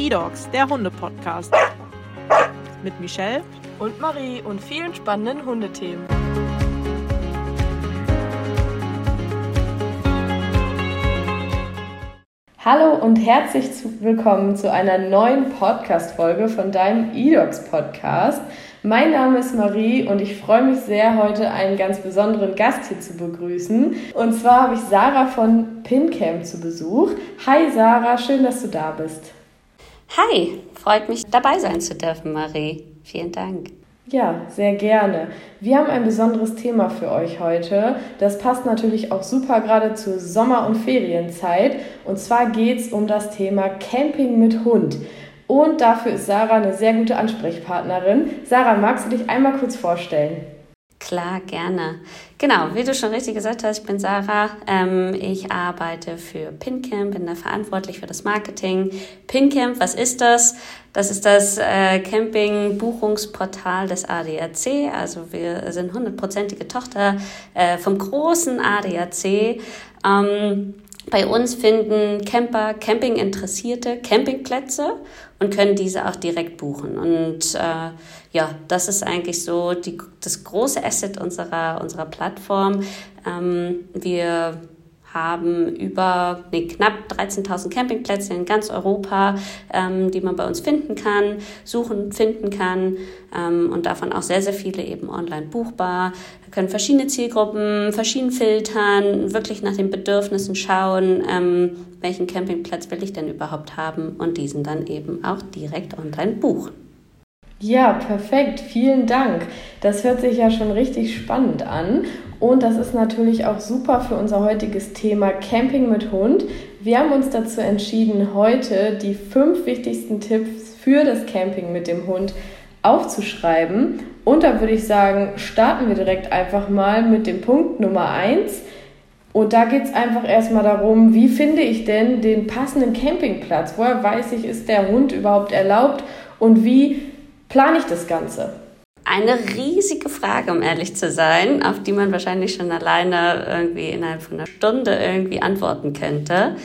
eDogs, der Hunde-Podcast. Mit Michelle und Marie und vielen spannenden Hundethemen. Hallo und herzlich willkommen zu einer neuen Podcast-Folge von deinem eDogs Podcast. Mein Name ist Marie und ich freue mich sehr, heute einen ganz besonderen Gast hier zu begrüßen. Und zwar habe ich Sarah von PinCamp zu Besuch. Hi Sarah, schön, dass du da bist. Hi, freut mich dabei sein zu dürfen, Marie. Vielen Dank. Ja, sehr gerne. Wir haben ein besonderes Thema für euch heute. Das passt natürlich auch super gerade zur Sommer- und Ferienzeit. Und zwar geht es um das Thema Camping mit Hund. Und dafür ist Sarah eine sehr gute Ansprechpartnerin. Sarah, magst du dich einmal kurz vorstellen? Klar, gerne. Genau, wie du schon richtig gesagt hast, ich bin Sarah. Ähm, ich arbeite für PinCamp, bin da verantwortlich für das Marketing. PinCamp, was ist das? Das ist das äh, Camping-Buchungsportal des ADAC. Also wir sind hundertprozentige Tochter äh, vom großen ADAC. Ähm, bei uns finden Camper, Camping-Interessierte Campingplätze und können diese auch direkt buchen. Und äh, ja, das ist eigentlich so die, das große Asset unserer, unserer Plattform. Ähm, wir haben über nee, knapp 13.000 Campingplätze in ganz Europa, ähm, die man bei uns finden kann, suchen, finden kann ähm, und davon auch sehr, sehr viele eben online buchbar. Wir können verschiedene Zielgruppen, verschieden filtern, wirklich nach den Bedürfnissen schauen, ähm, welchen Campingplatz will ich denn überhaupt haben und diesen dann eben auch direkt online buchen. Ja, perfekt. Vielen Dank. Das hört sich ja schon richtig spannend an. Und das ist natürlich auch super für unser heutiges Thema Camping mit Hund. Wir haben uns dazu entschieden, heute die fünf wichtigsten Tipps für das Camping mit dem Hund aufzuschreiben. Und da würde ich sagen, starten wir direkt einfach mal mit dem Punkt Nummer eins. Und da geht es einfach erstmal darum, wie finde ich denn den passenden Campingplatz? Woher weiß ich, ist der Hund überhaupt erlaubt? Und wie plane ich das Ganze? Eine riesige Frage, um ehrlich zu sein, auf die man wahrscheinlich schon alleine irgendwie innerhalb von einer Stunde irgendwie antworten könnte.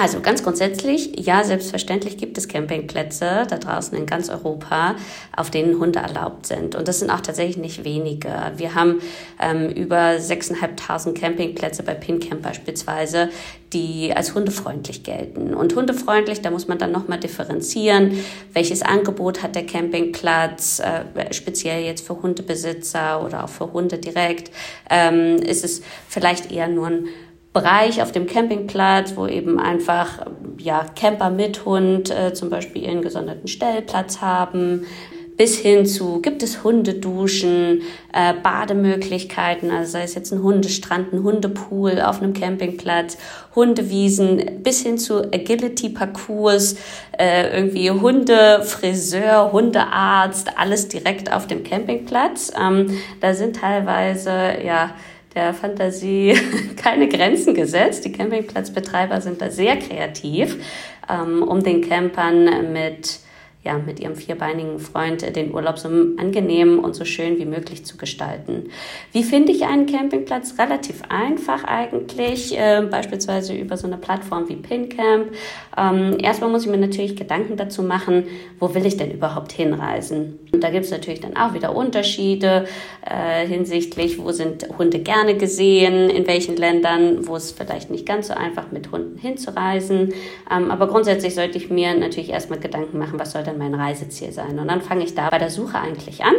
Also ganz grundsätzlich, ja, selbstverständlich gibt es Campingplätze da draußen in ganz Europa, auf denen Hunde erlaubt sind. Und das sind auch tatsächlich nicht wenige. Wir haben ähm, über 6.500 Campingplätze bei PinCamp beispielsweise, die als hundefreundlich gelten. Und hundefreundlich, da muss man dann nochmal differenzieren, welches Angebot hat der Campingplatz, äh, speziell jetzt für Hundebesitzer oder auch für Hunde direkt. Ähm, ist es vielleicht eher nur ein Bereich auf dem Campingplatz, wo eben einfach ja, Camper mit Hund äh, zum Beispiel ihren gesonderten Stellplatz haben, bis hin zu gibt es Hundeduschen, äh, Bademöglichkeiten, also sei es jetzt ein Hundestrand, ein Hundepool auf einem Campingplatz, Hundewiesen, bis hin zu Agility-Parcours, äh, irgendwie Hundefriseur, Hundearzt, alles direkt auf dem Campingplatz. Ähm, da sind teilweise ja der Fantasie keine Grenzen gesetzt. Die Campingplatzbetreiber sind da sehr kreativ, ähm, um den Campern mit ja, mit ihrem vierbeinigen Freund den Urlaub so angenehm und so schön wie möglich zu gestalten. Wie finde ich einen Campingplatz? Relativ einfach eigentlich, äh, beispielsweise über so eine Plattform wie PinCamp. Ähm, erstmal muss ich mir natürlich Gedanken dazu machen, wo will ich denn überhaupt hinreisen? Und da gibt es natürlich dann auch wieder Unterschiede äh, hinsichtlich, wo sind Hunde gerne gesehen, in welchen Ländern, wo es vielleicht nicht ganz so einfach mit Hunden hinzureisen. Ähm, aber grundsätzlich sollte ich mir natürlich erstmal Gedanken machen, was soll denn mein Reiseziel sein? Und dann fange ich da bei der Suche eigentlich an.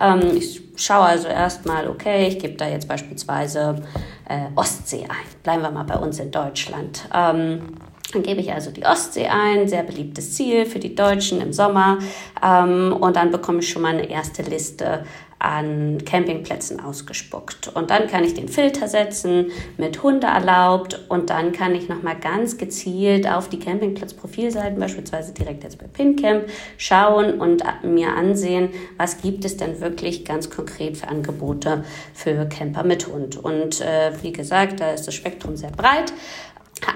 Ähm, ich schaue also erstmal, okay, ich gebe da jetzt beispielsweise äh, Ostsee ein. Bleiben wir mal bei uns in Deutschland. Ähm, dann gebe ich also die Ostsee ein, sehr beliebtes Ziel für die Deutschen im Sommer. Ähm, und dann bekomme ich schon mal eine erste Liste an Campingplätzen ausgespuckt. Und dann kann ich den Filter setzen mit Hunde erlaubt und dann kann ich nochmal ganz gezielt auf die Campingplatzprofilseiten, beispielsweise direkt jetzt bei PinCamp, schauen und mir ansehen, was gibt es denn wirklich ganz konkret für Angebote für Camper mit Hund. Und äh, wie gesagt, da ist das Spektrum sehr breit.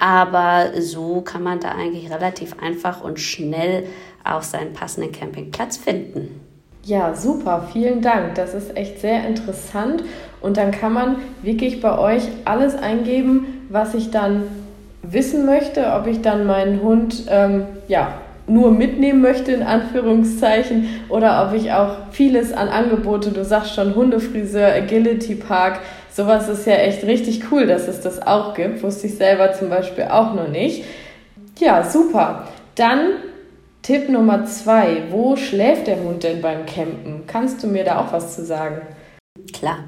Aber so kann man da eigentlich relativ einfach und schnell auch seinen passenden Campingplatz finden. Ja, super, vielen Dank. Das ist echt sehr interessant. Und dann kann man wirklich bei euch alles eingeben, was ich dann wissen möchte, ob ich dann meinen Hund ähm, ja, nur mitnehmen möchte, in Anführungszeichen, oder ob ich auch vieles an Angebote, du sagst schon Hundefriseur, Agility Park, sowas ist ja echt richtig cool, dass es das auch gibt. Wusste ich selber zum Beispiel auch noch nicht. Ja, super. Dann Tipp Nummer zwei. Wo schläft der Hund denn beim Campen? Kannst du mir da auch was zu sagen? Klar.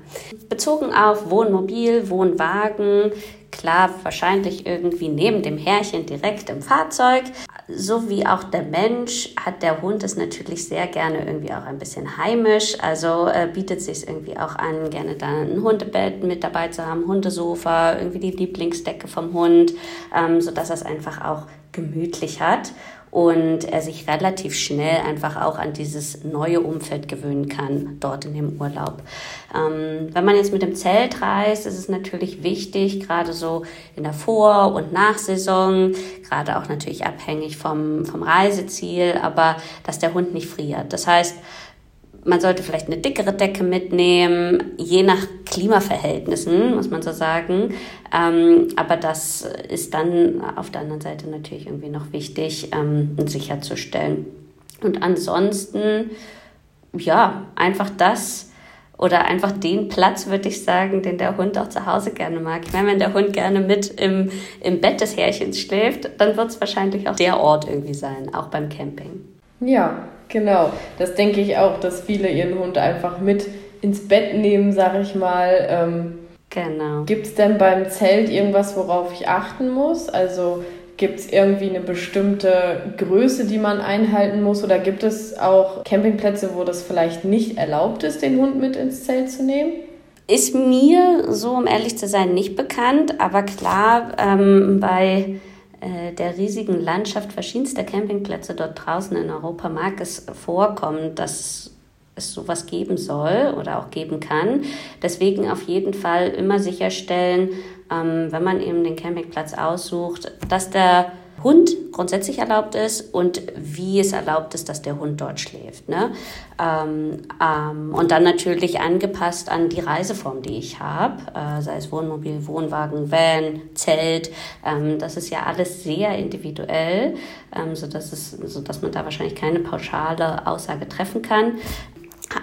Bezogen auf Wohnmobil, Wohnwagen, klar, wahrscheinlich irgendwie neben dem Herrchen direkt im Fahrzeug. So wie auch der Mensch hat der Hund es natürlich sehr gerne irgendwie auch ein bisschen heimisch. Also äh, bietet sich irgendwie auch an, gerne dann ein Hundebett mit dabei zu haben, Hundesofa, irgendwie die Lieblingsdecke vom Hund, ähm, sodass er es einfach auch gemütlich hat und er sich relativ schnell einfach auch an dieses neue Umfeld gewöhnen kann, dort in dem Urlaub. Ähm, wenn man jetzt mit dem Zelt reist, ist es natürlich wichtig, gerade so in der Vor- und Nachsaison, gerade auch natürlich abhängig vom, vom Reiseziel, aber dass der Hund nicht friert. Das heißt, man sollte vielleicht eine dickere Decke mitnehmen, je nach Klimaverhältnissen, muss man so sagen. Ähm, aber das ist dann auf der anderen Seite natürlich irgendwie noch wichtig, ähm, sicherzustellen. Und ansonsten, ja, einfach das oder einfach den Platz, würde ich sagen, den der Hund auch zu Hause gerne mag. Ich meine, wenn der Hund gerne mit im, im Bett des Härchens schläft, dann wird es wahrscheinlich auch der Ort irgendwie sein, auch beim Camping. Ja, genau. Das denke ich auch, dass viele ihren Hund einfach mit ins Bett nehmen, sag ich mal. Ähm, genau. Gibt es denn beim Zelt irgendwas, worauf ich achten muss? Also gibt es irgendwie eine bestimmte Größe, die man einhalten muss? Oder gibt es auch Campingplätze, wo das vielleicht nicht erlaubt ist, den Hund mit ins Zelt zu nehmen? Ist mir, so um ehrlich zu sein, nicht bekannt. Aber klar, ähm, bei der riesigen Landschaft verschiedenster Campingplätze dort draußen in Europa mag es vorkommen, dass es sowas geben soll oder auch geben kann. Deswegen auf jeden Fall immer sicherstellen, ähm, wenn man eben den Campingplatz aussucht, dass der Hund grundsätzlich erlaubt ist und wie es erlaubt ist, dass der Hund dort schläft. Ne? Ähm, ähm, und dann natürlich angepasst an die Reiseform, die ich habe, äh, sei es Wohnmobil, Wohnwagen, Van, Zelt. Ähm, das ist ja alles sehr individuell, ähm, sodass, es, sodass man da wahrscheinlich keine pauschale Aussage treffen kann.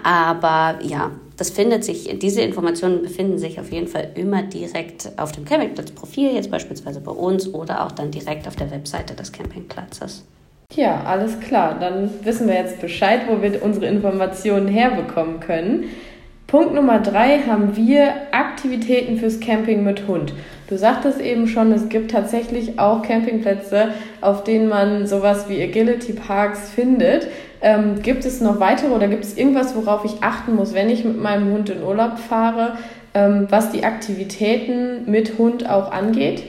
Aber ja, das findet sich, diese Informationen befinden sich auf jeden Fall immer direkt auf dem Campingplatzprofil, jetzt beispielsweise bei uns oder auch dann direkt auf der Webseite des Campingplatzes. Ja, alles klar. Dann wissen wir jetzt Bescheid, wo wir unsere Informationen herbekommen können. Punkt Nummer drei haben wir Aktivitäten fürs Camping mit Hund. Du sagtest eben schon, es gibt tatsächlich auch Campingplätze, auf denen man sowas wie Agility Parks findet. Ähm, gibt es noch weitere oder gibt es irgendwas, worauf ich achten muss, wenn ich mit meinem Hund in Urlaub fahre, ähm, was die Aktivitäten mit Hund auch angeht?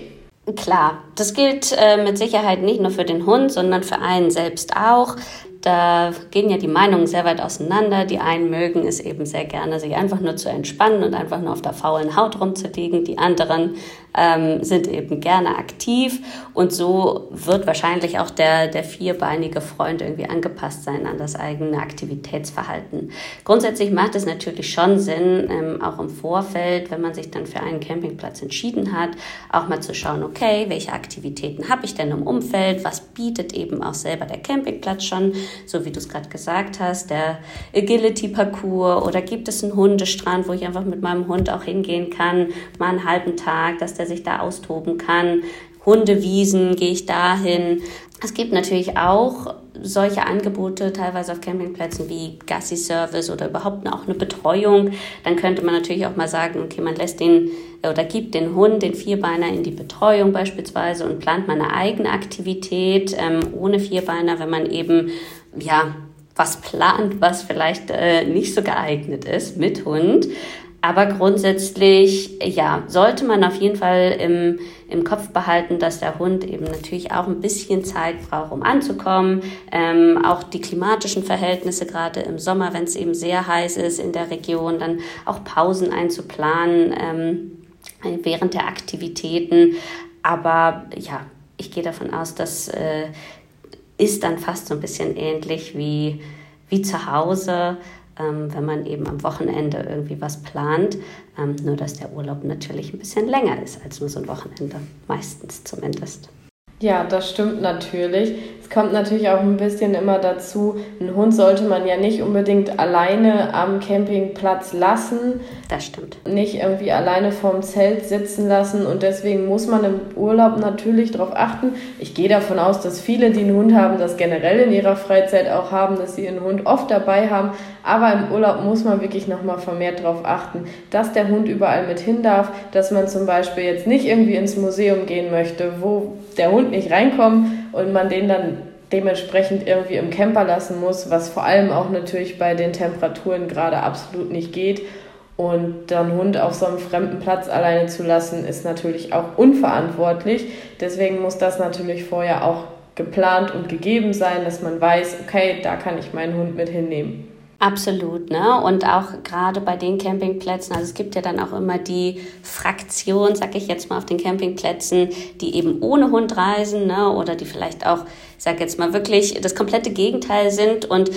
Klar, das gilt äh, mit Sicherheit nicht nur für den Hund, sondern für einen selbst auch. Da gehen ja die Meinungen sehr weit auseinander. Die einen mögen es eben sehr gerne, sich einfach nur zu entspannen und einfach nur auf der faulen Haut rumzuliegen. Die anderen ähm, sind eben gerne aktiv. Und so wird wahrscheinlich auch der, der vierbeinige Freund irgendwie angepasst sein an das eigene Aktivitätsverhalten. Grundsätzlich macht es natürlich schon Sinn, ähm, auch im Vorfeld, wenn man sich dann für einen Campingplatz entschieden hat, auch mal zu schauen, okay, welche Aktivitäten habe ich denn im Umfeld, was bietet eben auch selber der Campingplatz schon, so wie du es gerade gesagt hast, der Agility-Parcours oder gibt es einen Hundestrand, wo ich einfach mit meinem Hund auch hingehen kann, mal einen halben Tag, dass der sich da austoben kann. Hundewiesen gehe ich dahin. Es gibt natürlich auch solche Angebote, teilweise auf Campingplätzen wie Gassi-Service oder überhaupt auch eine Betreuung. Dann könnte man natürlich auch mal sagen, okay, man lässt den oder gibt den Hund, den Vierbeiner in die Betreuung beispielsweise und plant mal eine eigene Aktivität ähm, ohne Vierbeiner, wenn man eben, ja, was plant, was vielleicht äh, nicht so geeignet ist mit Hund. Aber grundsätzlich, ja, sollte man auf jeden Fall im, im Kopf behalten, dass der Hund eben natürlich auch ein bisschen Zeit braucht, um anzukommen. Ähm, auch die klimatischen Verhältnisse, gerade im Sommer, wenn es eben sehr heiß ist in der Region, dann auch Pausen einzuplanen ähm, während der Aktivitäten. Aber ja, ich gehe davon aus, das äh, ist dann fast so ein bisschen ähnlich wie, wie zu Hause ähm, wenn man eben am Wochenende irgendwie was plant. Ähm, nur dass der Urlaub natürlich ein bisschen länger ist als nur so ein Wochenende, meistens zumindest. Ja, das stimmt natürlich. Es kommt natürlich auch ein bisschen immer dazu, einen Hund sollte man ja nicht unbedingt alleine am Campingplatz lassen. Das stimmt. Nicht irgendwie alleine vorm Zelt sitzen lassen und deswegen muss man im Urlaub natürlich darauf achten. Ich gehe davon aus, dass viele, die einen Hund haben, das generell in ihrer Freizeit auch haben, dass sie einen Hund oft dabei haben. Aber im Urlaub muss man wirklich nochmal vermehrt darauf achten, dass der Hund überall mit hin darf, dass man zum Beispiel jetzt nicht irgendwie ins Museum gehen möchte, wo der Hund nicht reinkommt und man den dann dementsprechend irgendwie im Camper lassen muss, was vor allem auch natürlich bei den Temperaturen gerade absolut nicht geht. Und dann Hund auf so einem fremden Platz alleine zu lassen, ist natürlich auch unverantwortlich. Deswegen muss das natürlich vorher auch geplant und gegeben sein, dass man weiß, okay, da kann ich meinen Hund mit hinnehmen. Absolut, ne? Und auch gerade bei den Campingplätzen, also es gibt ja dann auch immer die Fraktion, sag ich jetzt mal, auf den Campingplätzen, die eben ohne Hund reisen, ne? Oder die vielleicht auch, sag jetzt mal, wirklich das komplette Gegenteil sind und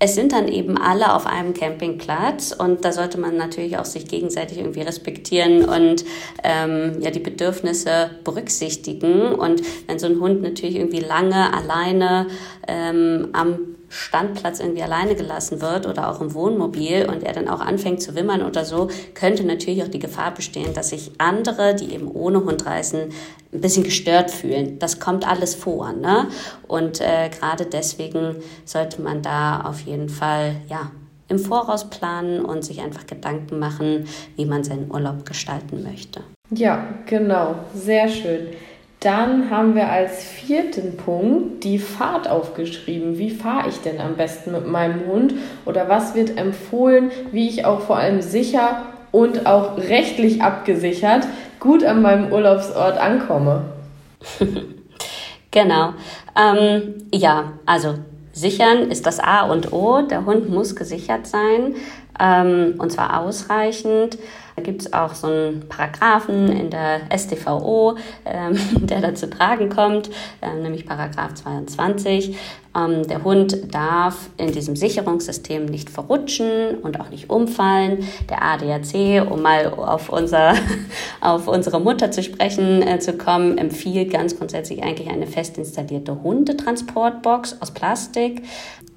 es sind dann eben alle auf einem Campingplatz und da sollte man natürlich auch sich gegenseitig irgendwie respektieren und ähm, ja die Bedürfnisse berücksichtigen. Und wenn so ein Hund natürlich irgendwie lange alleine ähm, am Standplatz irgendwie alleine gelassen wird oder auch im Wohnmobil und er dann auch anfängt zu wimmern oder so, könnte natürlich auch die Gefahr bestehen, dass sich andere, die eben ohne Hund reisen, ein bisschen gestört fühlen. Das kommt alles vor. Ne? Und äh, gerade deswegen sollte man da auf jeden Fall ja, im Voraus planen und sich einfach Gedanken machen, wie man seinen Urlaub gestalten möchte. Ja, genau. Sehr schön. Dann haben wir als vierten Punkt die Fahrt aufgeschrieben. Wie fahre ich denn am besten mit meinem Hund? Oder was wird empfohlen, wie ich auch vor allem sicher und auch rechtlich abgesichert gut an meinem Urlaubsort ankomme? genau. Ähm, ja, also sichern ist das A und O. Der Hund muss gesichert sein ähm, und zwar ausreichend. Da gibt es auch so einen Paragraphen in der StVO, ähm, der da zu tragen kommt, ähm, nämlich Paragraph 22. Ähm, der Hund darf in diesem Sicherungssystem nicht verrutschen und auch nicht umfallen. Der ADAC, um mal auf, unser, auf unsere Mutter zu sprechen äh, zu kommen, empfiehlt ganz grundsätzlich eigentlich eine fest installierte Hundetransportbox aus Plastik.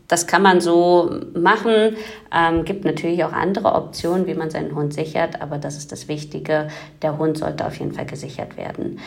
Das kann man so machen. Ähm, gibt natürlich auch andere Optionen, wie man seinen Hund sichert, aber das ist das Wichtige. Der Hund sollte auf jeden Fall gesichert werden.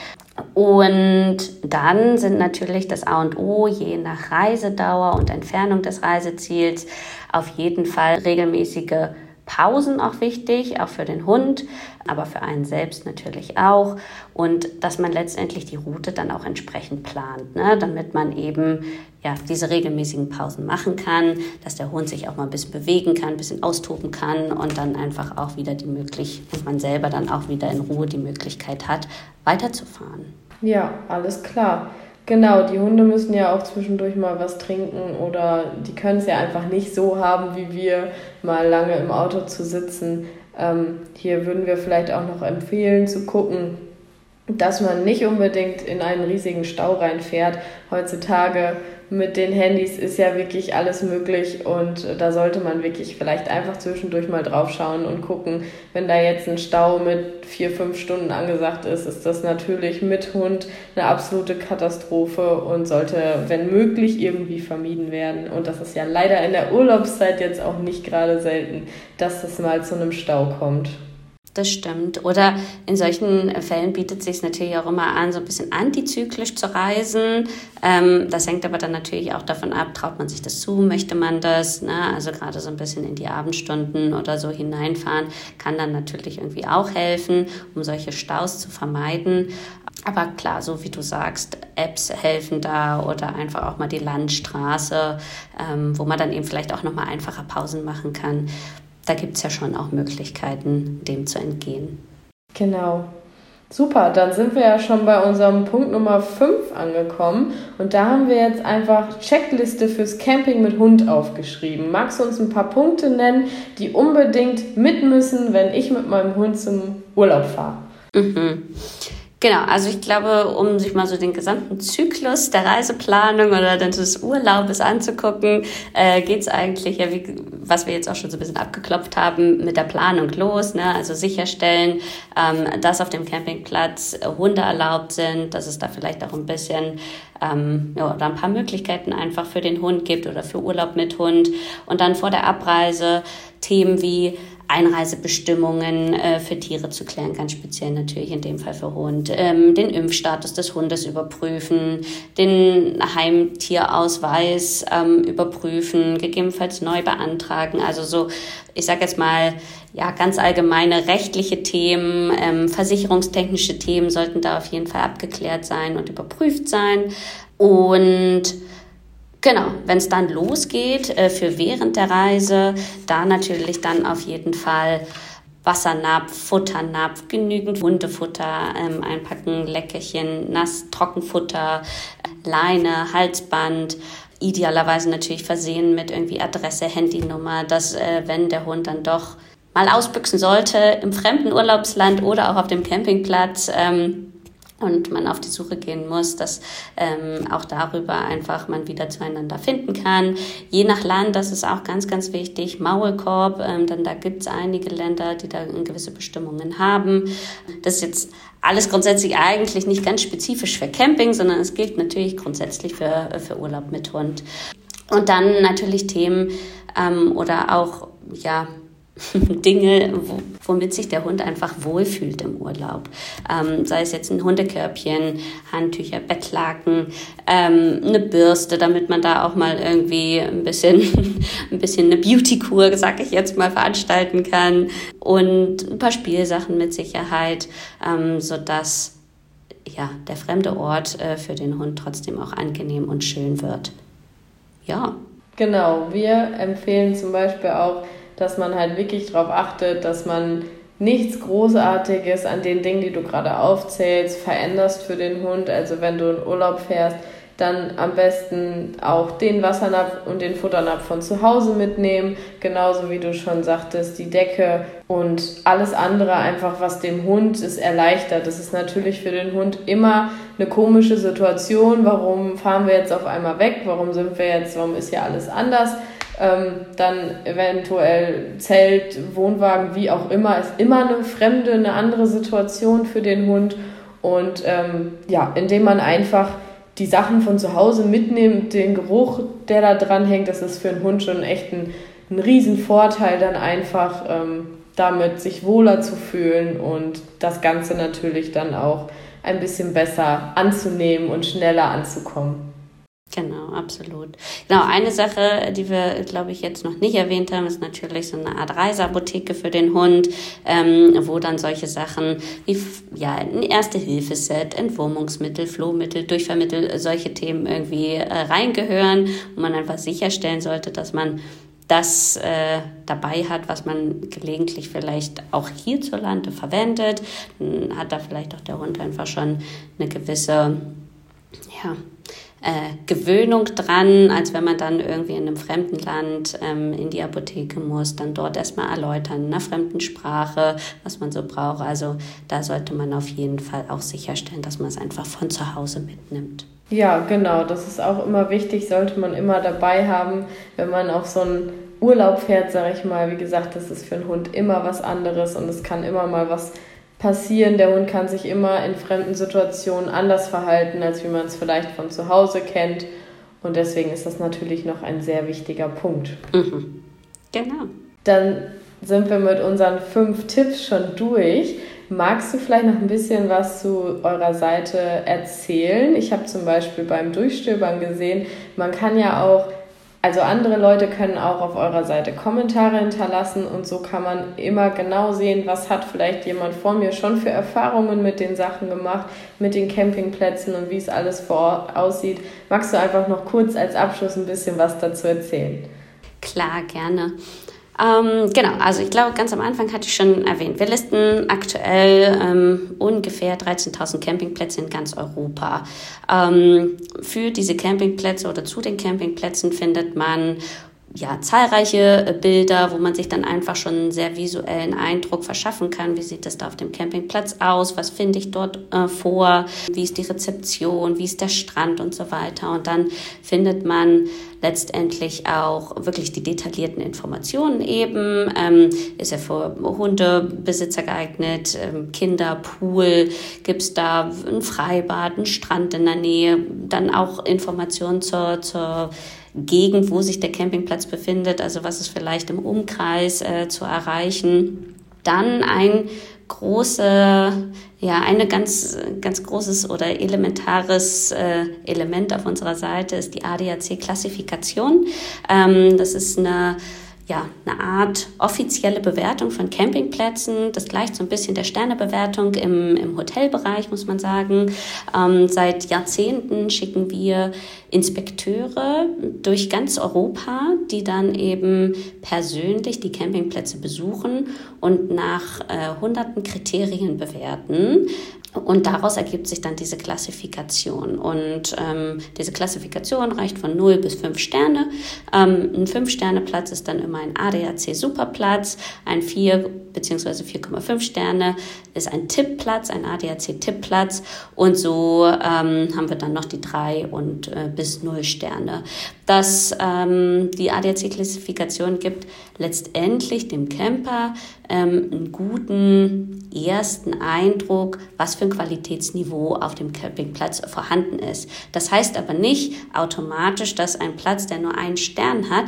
Und dann sind natürlich das A und O je nach Reisedauer und Entfernung des Reiseziels auf jeden Fall regelmäßige Pausen auch wichtig, auch für den Hund, aber für einen selbst natürlich auch. Und dass man letztendlich die Route dann auch entsprechend plant, ne? damit man eben ja, diese regelmäßigen Pausen machen kann, dass der Hund sich auch mal ein bisschen bewegen kann, ein bisschen austoben kann und dann einfach auch wieder die Möglichkeit, und man selber dann auch wieder in Ruhe die Möglichkeit hat, weiterzufahren. Ja, alles klar. Genau, die Hunde müssen ja auch zwischendurch mal was trinken oder die können es ja einfach nicht so haben, wie wir mal lange im Auto zu sitzen. Ähm, hier würden wir vielleicht auch noch empfehlen zu gucken, dass man nicht unbedingt in einen riesigen Stau reinfährt. Heutzutage mit den Handys ist ja wirklich alles möglich und da sollte man wirklich vielleicht einfach zwischendurch mal drauf schauen und gucken, wenn da jetzt ein Stau mit vier, fünf Stunden angesagt ist, ist das natürlich mit Hund eine absolute Katastrophe und sollte, wenn möglich, irgendwie vermieden werden. Und das ist ja leider in der Urlaubszeit jetzt auch nicht gerade selten, dass es mal zu einem Stau kommt. Das stimmt. Oder in solchen Fällen bietet es sich natürlich auch immer an, so ein bisschen antizyklisch zu reisen. Ähm, das hängt aber dann natürlich auch davon ab, traut man sich das zu, möchte man das. Ne? Also gerade so ein bisschen in die Abendstunden oder so hineinfahren kann dann natürlich irgendwie auch helfen, um solche Staus zu vermeiden. Aber klar, so wie du sagst, Apps helfen da oder einfach auch mal die Landstraße, ähm, wo man dann eben vielleicht auch nochmal einfacher Pausen machen kann da gibt es ja schon auch Möglichkeiten, dem zu entgehen. Genau. Super, dann sind wir ja schon bei unserem Punkt Nummer 5 angekommen und da haben wir jetzt einfach Checkliste fürs Camping mit Hund aufgeschrieben. Magst du uns ein paar Punkte nennen, die unbedingt mit müssen, wenn ich mit meinem Hund zum Urlaub fahre? Mhm. Genau, also ich glaube, um sich mal so den gesamten Zyklus der Reiseplanung oder des Urlaubes anzugucken, äh, geht es eigentlich, ja, wie, was wir jetzt auch schon so ein bisschen abgeklopft haben, mit der Planung los. Ne? Also sicherstellen, ähm, dass auf dem Campingplatz Hunde erlaubt sind, dass es da vielleicht auch ein bisschen ähm, ja, oder ein paar Möglichkeiten einfach für den Hund gibt oder für Urlaub mit Hund. Und dann vor der Abreise Themen wie Einreisebestimmungen äh, für Tiere zu klären, ganz speziell natürlich in dem Fall für Hund, ähm, den Impfstatus des Hundes überprüfen, den Heimtierausweis ähm, überprüfen, gegebenenfalls neu beantragen. Also so, ich sage jetzt mal, ja, ganz allgemeine rechtliche Themen, ähm, versicherungstechnische Themen sollten da auf jeden Fall abgeklärt sein und überprüft sein. Und Genau, wenn es dann losgeht äh, für während der Reise, da natürlich dann auf jeden Fall Wassernapf, Futternapf, genügend Hundefutter ähm, einpacken, Leckerchen, Nass, Trockenfutter, Leine, Halsband. Idealerweise natürlich versehen mit irgendwie Adresse, Handynummer, dass äh, wenn der Hund dann doch mal ausbüchsen sollte im fremden Urlaubsland oder auch auf dem Campingplatz, ähm, und man auf die Suche gehen muss, dass ähm, auch darüber einfach man wieder zueinander finden kann. Je nach Land, das ist auch ganz, ganz wichtig, Maulkorb, ähm, denn da gibt es einige Länder, die da gewisse Bestimmungen haben. Das ist jetzt alles grundsätzlich eigentlich nicht ganz spezifisch für Camping, sondern es gilt natürlich grundsätzlich für, für Urlaub mit Hund. Und dann natürlich Themen ähm, oder auch ja Dinge, womit sich der Hund einfach wohlfühlt im Urlaub. Ähm, sei es jetzt ein Hundekörbchen, Handtücher, Bettlaken, ähm, eine Bürste, damit man da auch mal irgendwie ein bisschen, ein bisschen eine Beauty-Kur, sag ich jetzt mal, veranstalten kann. Und ein paar Spielsachen mit Sicherheit, ähm, sodass ja, der fremde Ort äh, für den Hund trotzdem auch angenehm und schön wird. Ja. Genau, wir empfehlen zum Beispiel auch, dass man halt wirklich darauf achtet, dass man nichts Großartiges an den Dingen, die du gerade aufzählst, veränderst für den Hund. Also wenn du in Urlaub fährst, dann am besten auch den Wassernapf und den Futternapf von zu Hause mitnehmen. Genauso wie du schon sagtest, die Decke und alles andere einfach, was dem Hund es erleichtert. Das ist natürlich für den Hund immer eine komische Situation. Warum fahren wir jetzt auf einmal weg? Warum sind wir jetzt, warum ist hier alles anders? Ähm, dann eventuell Zelt, Wohnwagen, wie auch immer, ist immer eine fremde, eine andere Situation für den Hund. Und ähm, ja, indem man einfach die Sachen von zu Hause mitnimmt, den Geruch, der da dran hängt, das ist für einen Hund schon echt ein, ein Riesenvorteil, dann einfach ähm, damit sich wohler zu fühlen und das Ganze natürlich dann auch ein bisschen besser anzunehmen und schneller anzukommen. Genau, absolut. Genau, eine Sache, die wir, glaube ich, jetzt noch nicht erwähnt haben, ist natürlich so eine Art Reiseapotheke für den Hund, ähm, wo dann solche Sachen wie ja, ein Erste-Hilfe-Set, Entwurmungsmittel, Flohmittel, Durchvermittel, solche Themen irgendwie äh, reingehören und man einfach sicherstellen sollte, dass man das äh, dabei hat, was man gelegentlich vielleicht auch hierzulande verwendet. Dann hat da vielleicht auch der Hund einfach schon eine gewisse, ja, äh, Gewöhnung dran, als wenn man dann irgendwie in einem fremden Land ähm, in die Apotheke muss, dann dort erstmal erläutern in einer fremden Sprache, was man so braucht. Also da sollte man auf jeden Fall auch sicherstellen, dass man es einfach von zu Hause mitnimmt. Ja, genau. Das ist auch immer wichtig, sollte man immer dabei haben, wenn man auf so einen Urlaub fährt, sage ich mal. Wie gesagt, das ist für einen Hund immer was anderes und es kann immer mal was passieren. Der Hund kann sich immer in fremden Situationen anders verhalten, als wie man es vielleicht von zu Hause kennt. Und deswegen ist das natürlich noch ein sehr wichtiger Punkt. Mhm. Genau. Dann sind wir mit unseren fünf Tipps schon durch. Magst du vielleicht noch ein bisschen was zu eurer Seite erzählen? Ich habe zum Beispiel beim Durchstöbern gesehen, man kann ja auch also andere Leute können auch auf eurer Seite Kommentare hinterlassen und so kann man immer genau sehen, was hat vielleicht jemand vor mir schon für Erfahrungen mit den Sachen gemacht, mit den Campingplätzen und wie es alles vor Ort aussieht. Magst du einfach noch kurz als Abschluss ein bisschen was dazu erzählen? Klar, gerne. Ähm, genau, also ich glaube, ganz am Anfang hatte ich schon erwähnt, wir listen aktuell ähm, ungefähr 13.000 Campingplätze in ganz Europa. Ähm, für diese Campingplätze oder zu den Campingplätzen findet man ja, zahlreiche äh, Bilder, wo man sich dann einfach schon einen sehr visuellen Eindruck verschaffen kann. Wie sieht das da auf dem Campingplatz aus? Was finde ich dort äh, vor? Wie ist die Rezeption? Wie ist der Strand und so weiter? Und dann findet man letztendlich auch wirklich die detaillierten Informationen eben. Ähm, ist er für Hundebesitzer geeignet? Ähm, Kinder, Pool? Gibt es da ein Freibad, einen Strand in der Nähe? Dann auch Informationen zur, zur Gegend, wo sich der Campingplatz befindet, also was ist vielleicht im Umkreis äh, zu erreichen. Dann ein große, ja, eine ganz, ganz großes oder elementares äh, Element auf unserer Seite ist die ADAC-Klassifikation. Ähm, das ist eine ja, eine Art offizielle Bewertung von Campingplätzen. Das gleicht so ein bisschen der Sternebewertung im, im Hotelbereich, muss man sagen. Ähm, seit Jahrzehnten schicken wir Inspekteure durch ganz Europa, die dann eben persönlich die Campingplätze besuchen und nach äh, hunderten Kriterien bewerten. Und daraus ergibt sich dann diese Klassifikation. Und ähm, diese Klassifikation reicht von 0 bis 5 Sterne. Ähm, ein 5-Sterne-Platz ist dann immer ein ADAC-Superplatz. Ein 4 bzw. 4,5 Sterne ist ein Tippplatz, ein ADAC-Tippplatz. Und so ähm, haben wir dann noch die 3 und äh, bis 0 Sterne. Dass ähm, die ADAC-Klassifikation gibt letztendlich dem Camper ähm, einen guten ersten Eindruck, was für ein Qualitätsniveau auf dem Campingplatz vorhanden ist. Das heißt aber nicht automatisch, dass ein Platz, der nur einen Stern hat,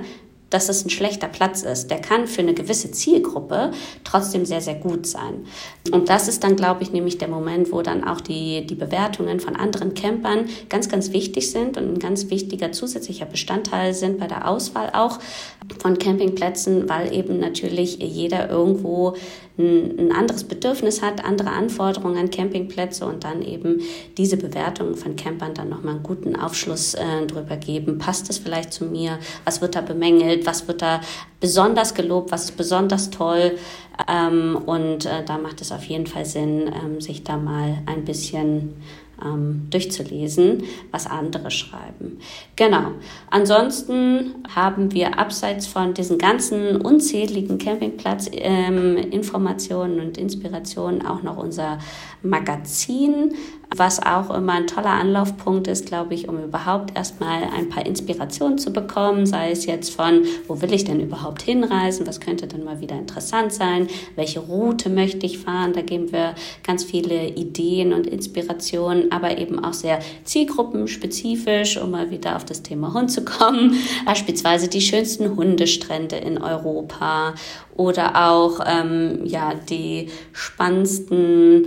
dass es ein schlechter Platz ist. Der kann für eine gewisse Zielgruppe trotzdem sehr, sehr gut sein. Und das ist dann, glaube ich, nämlich der Moment, wo dann auch die, die Bewertungen von anderen Campern ganz, ganz wichtig sind und ein ganz wichtiger zusätzlicher Bestandteil sind bei der Auswahl auch von Campingplätzen, weil eben natürlich jeder irgendwo ein, anderes Bedürfnis hat, andere Anforderungen an Campingplätze und dann eben diese Bewertungen von Campern dann nochmal einen guten Aufschluss äh, drüber geben. Passt es vielleicht zu mir? Was wird da bemängelt? Was wird da besonders gelobt? Was ist besonders toll? Ähm, und äh, da macht es auf jeden Fall Sinn, ähm, sich da mal ein bisschen ähm, durchzulesen, was andere schreiben. Genau. Ansonsten haben wir abseits von diesen ganzen unzähligen Campingplatz-Informationen ähm, und Inspirationen auch noch unser Magazin, was auch immer ein toller Anlaufpunkt ist, glaube ich, um überhaupt erstmal ein paar Inspirationen zu bekommen, sei es jetzt von, wo will ich denn überhaupt hinreisen, was könnte denn mal wieder interessant sein, welche Route möchte ich fahren, da geben wir ganz viele Ideen und Inspirationen, aber eben auch sehr zielgruppenspezifisch, um mal wieder auf das Thema Hund zu kommen, beispielsweise die schönsten Hundestrände in Europa oder auch ähm, ja, die spannendsten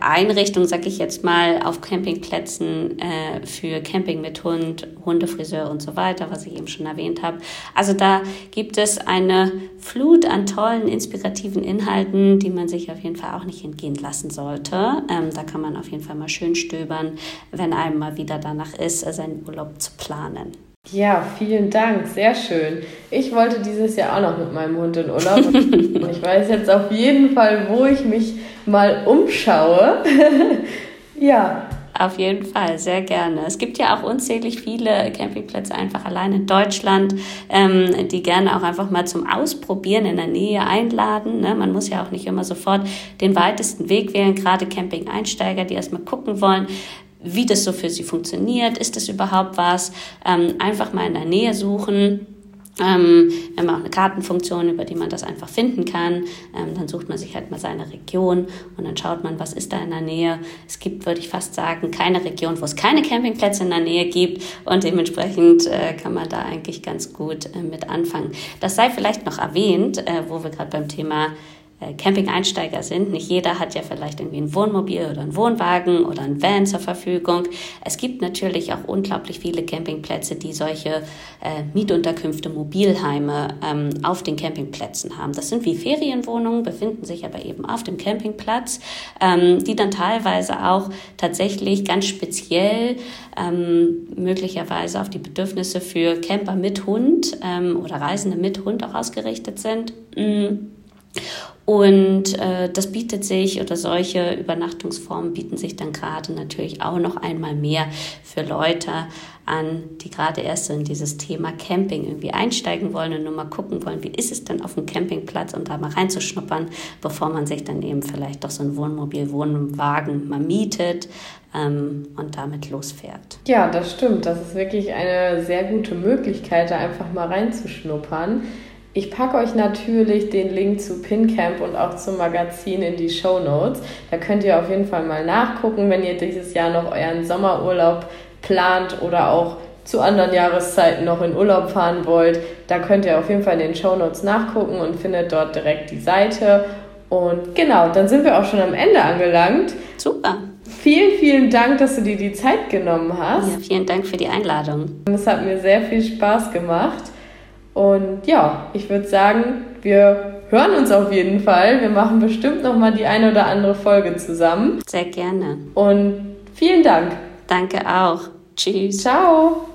Einrichtungen, sag ich jetzt mal, auf Campingplätzen äh, für Camping mit Hund, Hundefriseur und so weiter, was ich eben schon erwähnt habe. Also da gibt es eine Flut an tollen, inspirativen Inhalten, die man sich auf jeden Fall auch nicht entgehen lassen sollte. Ähm, da kann man auf jeden Fall mal schön stöbern, wenn einem mal wieder danach ist, seinen Urlaub zu planen. Ja, vielen Dank, sehr schön. Ich wollte dieses Jahr auch noch mit meinem Hund in Urlaub. und ich weiß jetzt auf jeden Fall, wo ich mich mal umschaue. ja. Auf jeden Fall, sehr gerne. Es gibt ja auch unzählig viele Campingplätze einfach allein in Deutschland, ähm, die gerne auch einfach mal zum Ausprobieren in der Nähe einladen. Ne? Man muss ja auch nicht immer sofort den weitesten Weg wählen, gerade Camping-Einsteiger, die erstmal gucken wollen, wie das so für sie funktioniert, ist das überhaupt was, ähm, einfach mal in der Nähe suchen. Ähm, wir haben auch eine Kartenfunktion, über die man das einfach finden kann. Ähm, dann sucht man sich halt mal seine Region und dann schaut man, was ist da in der Nähe. Es gibt, würde ich fast sagen, keine Region, wo es keine Campingplätze in der Nähe gibt und dementsprechend äh, kann man da eigentlich ganz gut äh, mit anfangen. Das sei vielleicht noch erwähnt, äh, wo wir gerade beim Thema Camping-Einsteiger sind. Nicht jeder hat ja vielleicht irgendwie ein Wohnmobil oder einen Wohnwagen oder ein Van zur Verfügung. Es gibt natürlich auch unglaublich viele Campingplätze, die solche äh, Mietunterkünfte, Mobilheime ähm, auf den Campingplätzen haben. Das sind wie Ferienwohnungen, befinden sich aber eben auf dem Campingplatz, ähm, die dann teilweise auch tatsächlich ganz speziell ähm, möglicherweise auf die Bedürfnisse für Camper mit Hund ähm, oder Reisende mit Hund auch ausgerichtet sind. Mm Und äh, das bietet sich oder solche Übernachtungsformen bieten sich dann gerade natürlich auch noch einmal mehr für Leute an, die gerade erst in dieses Thema Camping irgendwie einsteigen wollen und nur mal gucken wollen, wie ist es denn auf dem Campingplatz und da mal reinzuschnuppern, bevor man sich dann eben vielleicht doch so ein Wohnmobil, Wohnwagen mal mietet ähm, und damit losfährt. Ja, das stimmt. Das ist wirklich eine sehr gute Möglichkeit, da einfach mal reinzuschnuppern. Ich packe euch natürlich den Link zu PinCamp und auch zum Magazin in die Show Notes. Da könnt ihr auf jeden Fall mal nachgucken, wenn ihr dieses Jahr noch euren Sommerurlaub plant oder auch zu anderen Jahreszeiten noch in Urlaub fahren wollt. Da könnt ihr auf jeden Fall in den Show Notes nachgucken und findet dort direkt die Seite. Und genau, dann sind wir auch schon am Ende angelangt. Super. Vielen, vielen Dank, dass du dir die Zeit genommen hast. Ja, vielen Dank für die Einladung. Es hat mir sehr viel Spaß gemacht. Und ja, ich würde sagen, wir hören uns auf jeden Fall. Wir machen bestimmt noch mal die eine oder andere Folge zusammen. Sehr gerne. Und vielen Dank. Danke auch. Tschüss. Ciao.